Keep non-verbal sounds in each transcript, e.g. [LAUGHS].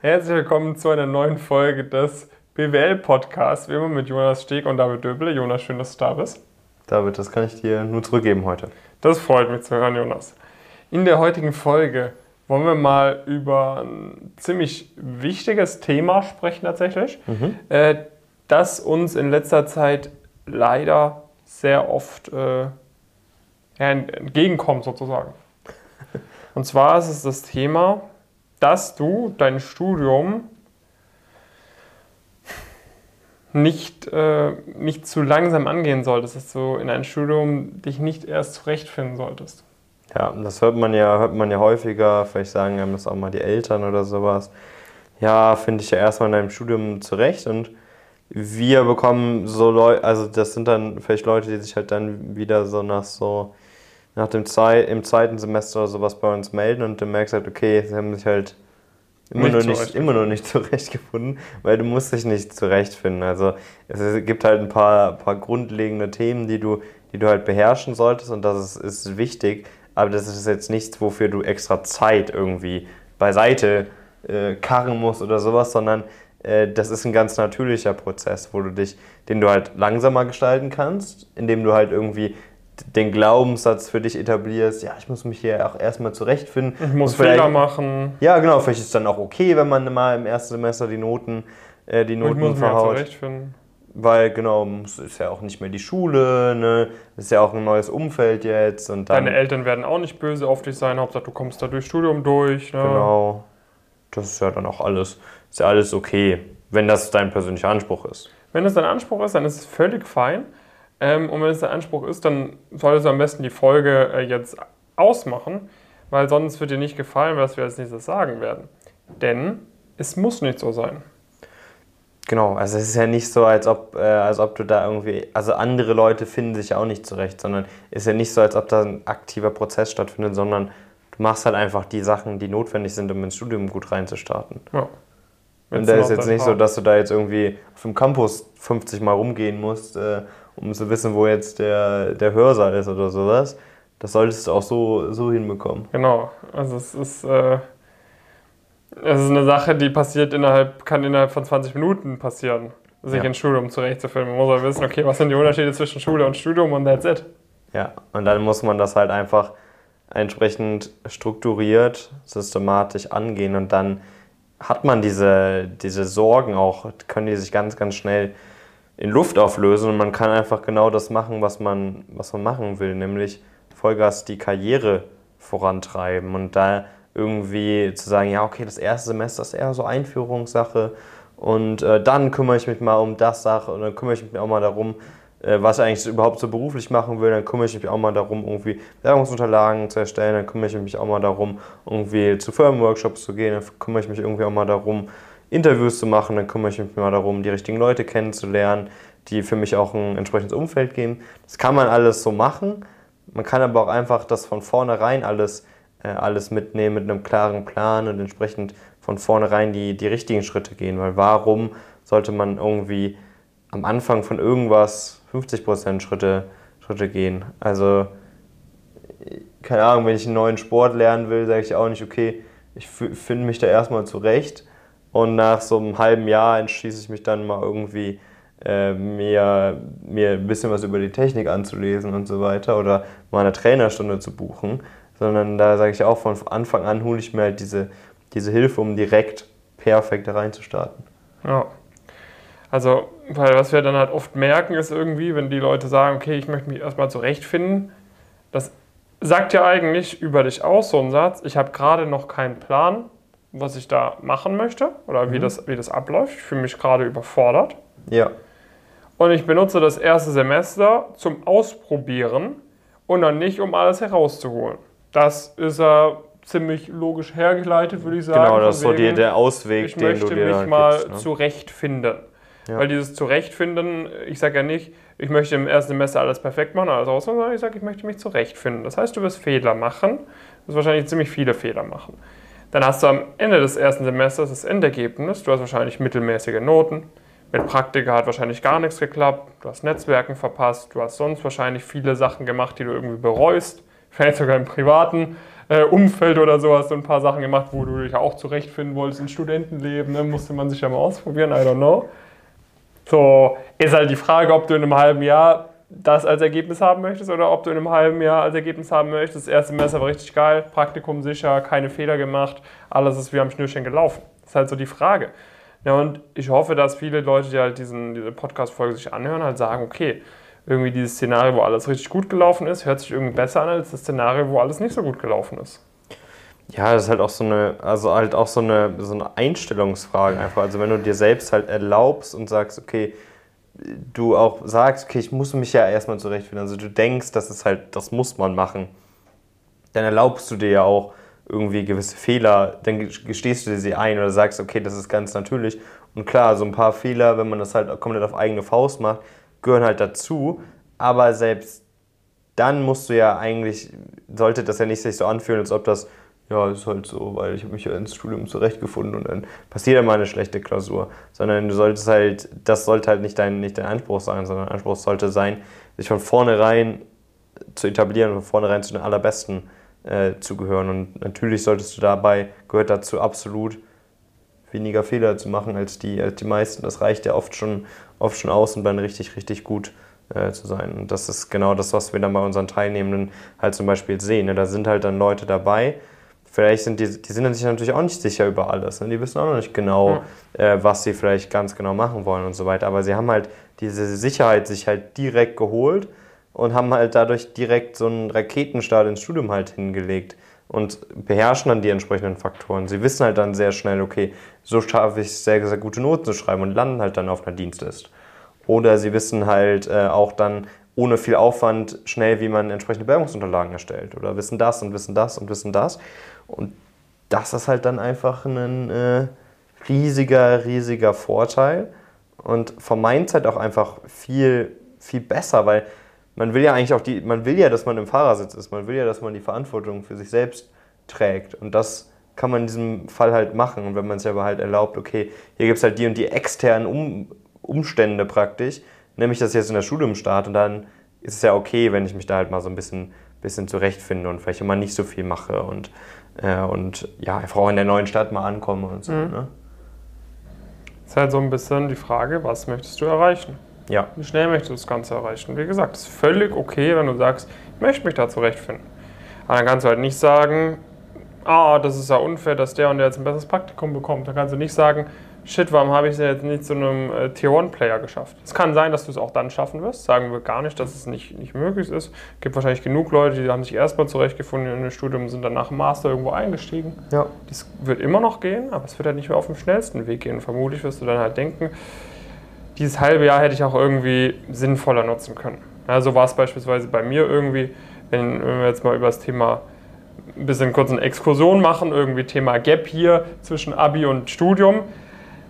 Herzlich willkommen zu einer neuen Folge des BWL-Podcasts, wie immer mit Jonas Steg und David Döble. Jonas, schön, dass du da bist. David, das kann ich dir nur zurückgeben heute. Das freut mich zu hören, Jonas. In der heutigen Folge wollen wir mal über ein ziemlich wichtiges Thema sprechen tatsächlich, mhm. äh, das uns in letzter Zeit leider sehr oft äh, entgegenkommt sozusagen. [LAUGHS] Und zwar ist es das Thema, dass du dein Studium nicht, äh, nicht zu langsam angehen solltest, dass du in ein Studium dich nicht erst zurechtfinden solltest. Ja, das hört man ja, hört man ja häufiger, vielleicht sagen einem das auch mal die Eltern oder sowas. Ja, finde ich ja erstmal in deinem Studium zurecht und wir bekommen so Leute, also das sind dann vielleicht Leute, die sich halt dann wieder so nach so, nach dem Zei im zweiten Semester oder sowas bei uns melden und du merkst halt, okay, sie haben sich halt immer, noch nicht, immer noch nicht [LAUGHS] zurechtgefunden, weil du musst dich nicht zurechtfinden. Also es gibt halt ein paar, paar grundlegende Themen, die du, die du halt beherrschen solltest und das ist, ist wichtig, aber das ist jetzt nichts, wofür du extra Zeit irgendwie beiseite äh, karren musst oder sowas, sondern äh, das ist ein ganz natürlicher Prozess, wo du dich, den du halt langsamer gestalten kannst, indem du halt irgendwie den Glaubenssatz für dich etablierst, ja, ich muss mich hier auch erstmal zurechtfinden. Ich muss Fehler machen. Ja, genau, vielleicht ist es dann auch okay, wenn man mal im ersten Semester die Noten, äh, die Noten ich muss verhaut. Mich zurechtfinden. Weil, genau, es ist ja auch nicht mehr die Schule, ne? Es ist ja auch ein neues Umfeld jetzt. Und dann, Deine Eltern werden auch nicht böse auf dich sein, Hauptsache du kommst da durch Studium durch. Ne? Genau. Das ist ja dann auch alles, ist ja alles okay, wenn das dein persönlicher Anspruch ist. Wenn es dein Anspruch ist, dann ist es völlig fein. Ähm, und wenn es der Anspruch ist, dann solltest du am besten die Folge äh, jetzt ausmachen, weil sonst wird dir nicht gefallen, was wir als nächstes sagen werden. Denn es muss nicht so sein. Genau, also es ist ja nicht so, als ob, äh, als ob du da irgendwie, also andere Leute finden sich ja auch nicht zurecht, sondern es ist ja nicht so, als ob da ein aktiver Prozess stattfindet, sondern du machst halt einfach die Sachen, die notwendig sind, um ins Studium gut reinzustarten. Ja. Und da ist jetzt nicht so, dass du da jetzt irgendwie auf dem Campus 50 Mal rumgehen musst, äh, um zu wissen, wo jetzt der, der Hörsaal ist oder sowas. Das solltest du auch so, so hinbekommen. Genau, also es ist, äh, es ist eine Sache, die passiert innerhalb, kann innerhalb von 20 Minuten passieren, sich ja. ins Studium zurechtzufinden. Man muss halt wissen, okay, was sind die Unterschiede zwischen Schule und Studium und that's it. Ja, und dann muss man das halt einfach entsprechend strukturiert, systematisch angehen und dann hat man diese, diese Sorgen auch, können die sich ganz, ganz schnell in Luft auflösen. Und man kann einfach genau das machen, was man, was man machen will, nämlich Vollgas die Karriere vorantreiben und da irgendwie zu sagen, ja, okay, das erste Semester ist eher so Einführungssache und äh, dann kümmere ich mich mal um das Sache und dann kümmere ich mich auch mal darum, äh, was ich eigentlich überhaupt so beruflich machen will, dann kümmere ich mich auch mal darum, irgendwie Werbungsunterlagen zu erstellen, dann kümmere ich mich auch mal darum, irgendwie zu Firmenworkshops zu gehen, dann kümmere ich mich irgendwie auch mal darum, Interviews zu machen, dann kümmere ich mich mal darum, die richtigen Leute kennenzulernen, die für mich auch ein entsprechendes Umfeld geben. Das kann man alles so machen. Man kann aber auch einfach das von vornherein alles, äh, alles mitnehmen mit einem klaren Plan und entsprechend von vornherein die, die richtigen Schritte gehen. Weil warum sollte man irgendwie am Anfang von irgendwas 50% Schritte, Schritte gehen? Also, keine Ahnung, wenn ich einen neuen Sport lernen will, sage ich auch nicht, okay, ich finde mich da erstmal zurecht und nach so einem halben Jahr entschließe ich mich dann mal irgendwie äh, mir, mir ein bisschen was über die Technik anzulesen und so weiter oder mal eine Trainerstunde zu buchen, sondern da sage ich auch von Anfang an hole ich mir halt diese, diese Hilfe, um direkt perfekt da reinzustarten. Ja. Also, weil was wir dann halt oft merken, ist irgendwie, wenn die Leute sagen, okay, ich möchte mich erstmal zurechtfinden, das sagt ja eigentlich über dich aus, so ein Satz, ich habe gerade noch keinen Plan, was ich da machen möchte oder mhm. wie, das, wie das abläuft. Ich fühle mich gerade überfordert. Ja. Und ich benutze das erste Semester zum Ausprobieren und dann nicht, um alles herauszuholen. Das ist ja ziemlich logisch hergeleitet, würde ich sagen. Genau, das ist so die, der Ausweg, den du dir Ich möchte mich mal gibst, ne? zurechtfinden. Ja. Weil dieses Zurechtfinden, ich sage ja nicht, ich möchte im ersten Semester alles perfekt machen, alles ausmachen, sondern ich sage, ich möchte mich zurechtfinden. Das heißt, du wirst Fehler machen, du wirst wahrscheinlich ziemlich viele Fehler machen. Dann hast du am Ende des ersten Semesters das Endergebnis. Du hast wahrscheinlich mittelmäßige Noten. Mit Praktika hat wahrscheinlich gar nichts geklappt. Du hast Netzwerken verpasst. Du hast sonst wahrscheinlich viele Sachen gemacht, die du irgendwie bereust. [LAUGHS] Vielleicht sogar im Privaten. äh, Umfeld oder so hast du ein paar Sachen gemacht, wo du dich auch zurechtfinden wolltest in Studentenleben. Ne? Musste man sich ja mal ausprobieren, I don't know. So, ist halt die Frage, ob du in einem halben Jahr das als Ergebnis haben möchtest oder ob du in einem halben Jahr als Ergebnis haben möchtest. Das erste Semester war richtig geil, Praktikum sicher, keine Fehler gemacht, alles ist wie am Schnürchen gelaufen. Das ist halt so die Frage. Ja, und ich hoffe, dass viele Leute, die halt diesen, diese Podcast-Folge sich anhören, halt sagen, okay, irgendwie dieses Szenario, wo alles richtig gut gelaufen ist, hört sich irgendwie besser an als das Szenario, wo alles nicht so gut gelaufen ist. Ja, das ist halt auch so eine, also halt auch so eine, so eine Einstellungsfrage einfach. Also wenn du dir selbst halt erlaubst und sagst, okay, du auch sagst, okay, ich muss mich ja erstmal zurechtfinden. Also du denkst, das ist halt, das muss man machen. Dann erlaubst du dir ja auch irgendwie gewisse Fehler, dann gestehst du dir sie ein oder sagst, okay, das ist ganz natürlich. Und klar, so ein paar Fehler, wenn man das halt komplett auf eigene Faust macht, gehören halt dazu. Aber selbst dann musst du ja eigentlich, sollte das ja nicht sich so anfühlen, als ob das ja, ist halt so, weil ich habe mich ja ins Studium zurechtgefunden und dann passiert ja mal eine schlechte Klausur. Sondern du solltest halt, das sollte halt nicht dein, nicht dein Anspruch sein, sondern dein Anspruch sollte sein, sich von vornherein zu etablieren und von vornherein zu den Allerbesten äh, zu gehören. Und natürlich solltest du dabei, gehört dazu absolut, weniger Fehler zu machen als die, als die meisten. Das reicht ja oft schon, oft schon aus, um dann richtig, richtig gut äh, zu sein. Und das ist genau das, was wir dann bei unseren Teilnehmenden halt zum Beispiel sehen. Ne? Da sind halt dann Leute dabei, vielleicht sind die, die sind sich natürlich auch nicht sicher über alles. Ne? Die wissen auch noch nicht genau, ja. äh, was sie vielleicht ganz genau machen wollen und so weiter. Aber sie haben halt diese Sicherheit sich halt direkt geholt und haben halt dadurch direkt so einen Raketenstart ins Studium halt hingelegt und beherrschen dann die entsprechenden Faktoren. Sie wissen halt dann sehr schnell, okay, so schaffe ich es, sehr, sehr gute Noten zu schreiben und landen halt dann auf einer Dienstlist. Oder sie wissen halt äh, auch dann, ohne viel Aufwand schnell, wie man entsprechende Bewerbungsunterlagen erstellt. Oder wissen das und wissen das und wissen das. Und das ist halt dann einfach ein äh, riesiger, riesiger Vorteil. Und vom Mindset auch einfach viel, viel besser, weil man will ja eigentlich auch die, man will ja, dass man im Fahrersitz ist, man will ja, dass man die Verantwortung für sich selbst trägt. Und das kann man in diesem Fall halt machen. Und wenn man es aber halt erlaubt, okay, hier gibt es halt die und die externen um Umstände praktisch, nämlich ich jetzt in der Studium starte und dann ist es ja okay, wenn ich mich da halt mal so ein bisschen, bisschen zurechtfinde und vielleicht immer nicht so viel mache und, äh, und ja, einfach auch in der neuen Stadt mal ankomme und so. Mhm. Ne? Ist halt so ein bisschen die Frage, was möchtest du erreichen? Ja. Wie schnell möchtest du das Ganze erreichen? Wie gesagt, es ist völlig okay, wenn du sagst, ich möchte mich da zurechtfinden. Aber dann kannst du halt nicht sagen, ah, das ist ja unfair, dass der und der jetzt ein besseres Praktikum bekommt. Dann kannst du nicht sagen, shit, warum habe ich es jetzt nicht zu einem äh, Tier-1-Player geschafft? Es kann sein, dass du es auch dann schaffen wirst. Sagen wir gar nicht, dass es nicht, nicht möglich ist. Es gibt wahrscheinlich genug Leute, die haben sich erstmal zurechtgefunden in dem Studium und sind dann nach dem Master irgendwo eingestiegen. Ja. Das wird immer noch gehen, aber es wird halt nicht mehr auf dem schnellsten Weg gehen. Vermutlich wirst du dann halt denken, dieses halbe Jahr hätte ich auch irgendwie sinnvoller nutzen können. Ja, so war es beispielsweise bei mir irgendwie, wenn, wenn wir jetzt mal über das Thema ein bisschen kurz eine Exkursion machen, irgendwie Thema Gap hier zwischen Abi und Studium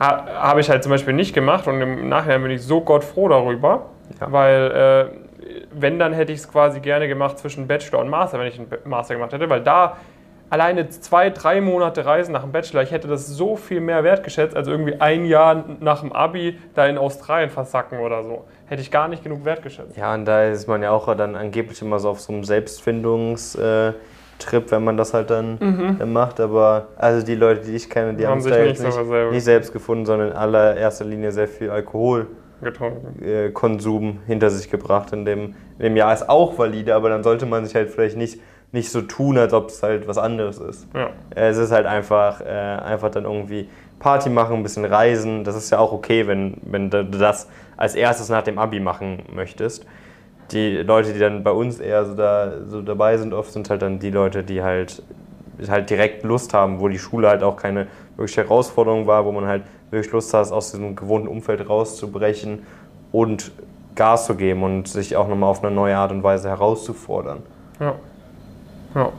ha, habe ich halt zum Beispiel nicht gemacht und im Nachhinein bin ich so gottfroh darüber, ja. weil äh, wenn, dann hätte ich es quasi gerne gemacht zwischen Bachelor und Master, wenn ich einen Master gemacht hätte, weil da alleine zwei, drei Monate Reisen nach dem Bachelor, ich hätte das so viel mehr wertgeschätzt, als irgendwie ein Jahr nach dem Abi da in Australien versacken oder so. Hätte ich gar nicht genug wertgeschätzt. Ja, und da ist man ja auch dann angeblich immer so auf so einem Selbstfindungs- äh Trip, wenn man das halt dann, mhm. dann macht. Aber also die Leute, die ich kenne, die haben, haben sich nicht, nicht, nicht, selbst gefunden, sondern in allererster Linie sehr viel Alkoholkonsum äh, hinter sich gebracht. In dem, in dem Jahr ist auch valide, aber dann sollte man sich halt vielleicht nicht, nicht so tun, als ob es halt was anderes ist. Ja. Es ist halt einfach, äh, einfach dann irgendwie Party machen, ein bisschen reisen. Das ist ja auch okay, wenn, wenn du das als erstes nach dem Abi machen möchtest die Leute, die dann bei uns eher so, da, so dabei sind, oft sind halt dann die Leute, die halt, halt direkt Lust haben, wo die Schule halt auch keine wirkliche Herausforderung war, wo man halt wirklich Lust hat, aus diesem gewohnten Umfeld rauszubrechen und Gas zu geben und sich auch nochmal auf eine neue Art und Weise herauszufordern. Ja. Ja.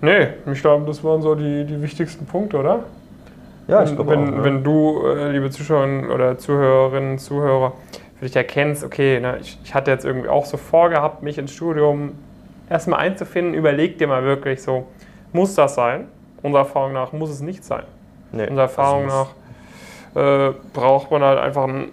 Nee, ich glaube, das waren so die, die wichtigsten Punkte, oder? Ja, ich glaube wenn, auch, ja. wenn du, äh, liebe Zuschauerinnen oder Zuhörerinnen, Zuhörer, für dich erkennst, okay, ne, ich, ich hatte jetzt irgendwie auch so vorgehabt, mich ins Studium erstmal einzufinden, überleg dir mal wirklich so, muss das sein? Unserer Erfahrung nach muss es nicht sein. Nee, Unserer Erfahrung nach äh, braucht man halt einfach ein,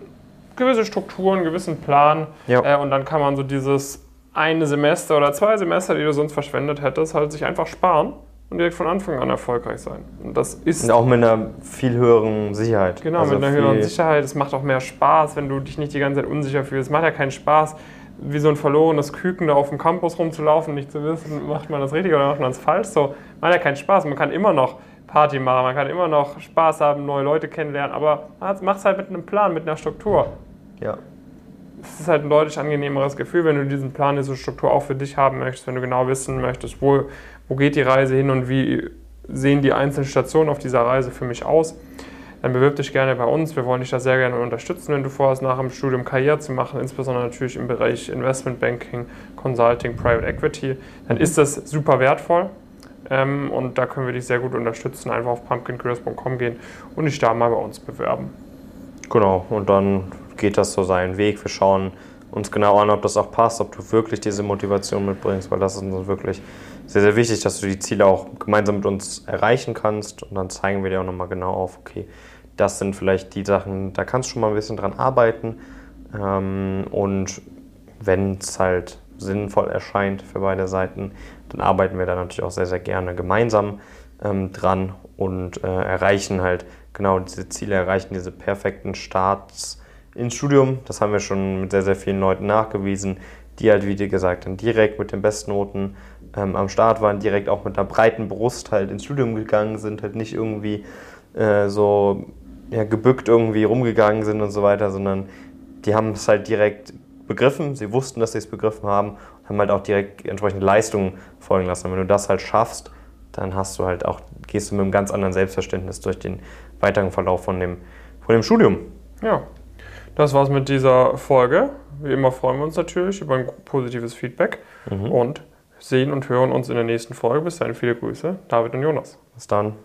gewisse Strukturen, einen gewissen Plan ja. äh, und dann kann man so dieses eine Semester oder zwei Semester, die du sonst verschwendet hättest, halt sich einfach sparen und direkt von Anfang an erfolgreich sein. Und das ist. Und auch mit einer viel höheren Sicherheit. Genau, also mit einer höheren Sicherheit. Es macht auch mehr Spaß, wenn du dich nicht die ganze Zeit unsicher fühlst. Es macht ja keinen Spaß, wie so ein verlorenes Küken da auf dem Campus rumzulaufen, nicht zu wissen, macht man das richtig oder macht man das falsch. So, macht ja keinen Spaß. Man kann immer noch Party machen, man kann immer noch Spaß haben, neue Leute kennenlernen, aber man macht es halt mit einem Plan, mit einer Struktur. Ja. Es ist halt ein deutlich angenehmeres Gefühl, wenn du diesen Plan, diese Struktur auch für dich haben möchtest, wenn du genau wissen möchtest, wo, wo geht die Reise hin und wie sehen die einzelnen Stationen auf dieser Reise für mich aus. Dann bewirb dich gerne bei uns. Wir wollen dich da sehr gerne unterstützen, wenn du vorhast, nach dem Studium Karriere zu machen, insbesondere natürlich im Bereich Investment Banking, Consulting, Private Equity. Dann ist das super wertvoll. Ähm, und da können wir dich sehr gut unterstützen. Einfach auf pumpkincareers.com gehen und dich da mal bei uns bewerben. Genau, und dann geht das so seinen Weg. Wir schauen uns genau an, ob das auch passt, ob du wirklich diese Motivation mitbringst, weil das ist uns wirklich sehr, sehr wichtig, dass du die Ziele auch gemeinsam mit uns erreichen kannst. Und dann zeigen wir dir auch nochmal genau auf, okay, das sind vielleicht die Sachen, da kannst du schon mal ein bisschen dran arbeiten. Ähm, und wenn es halt sinnvoll erscheint für beide Seiten, dann arbeiten wir da natürlich auch sehr, sehr gerne gemeinsam ähm, dran und äh, erreichen halt genau diese Ziele, erreichen diese perfekten Starts ins Studium. Das haben wir schon mit sehr, sehr vielen Leuten nachgewiesen, die halt, wie gesagt, dann direkt mit den Bestnoten ähm, am Start waren, direkt auch mit einer breiten Brust halt ins Studium gegangen sind, halt nicht irgendwie äh, so ja, gebückt irgendwie rumgegangen sind und so weiter, sondern die haben es halt direkt begriffen, sie wussten, dass sie es begriffen haben und haben halt auch direkt entsprechende Leistungen folgen lassen. Und wenn du das halt schaffst, dann hast du halt auch, gehst du mit einem ganz anderen Selbstverständnis durch den weiteren Verlauf von dem, von dem Studium. Ja, das war's mit dieser Folge. Wie immer freuen wir uns natürlich über ein positives Feedback mhm. und sehen und hören uns in der nächsten Folge. Bis dahin viele Grüße, David und Jonas. Bis dann.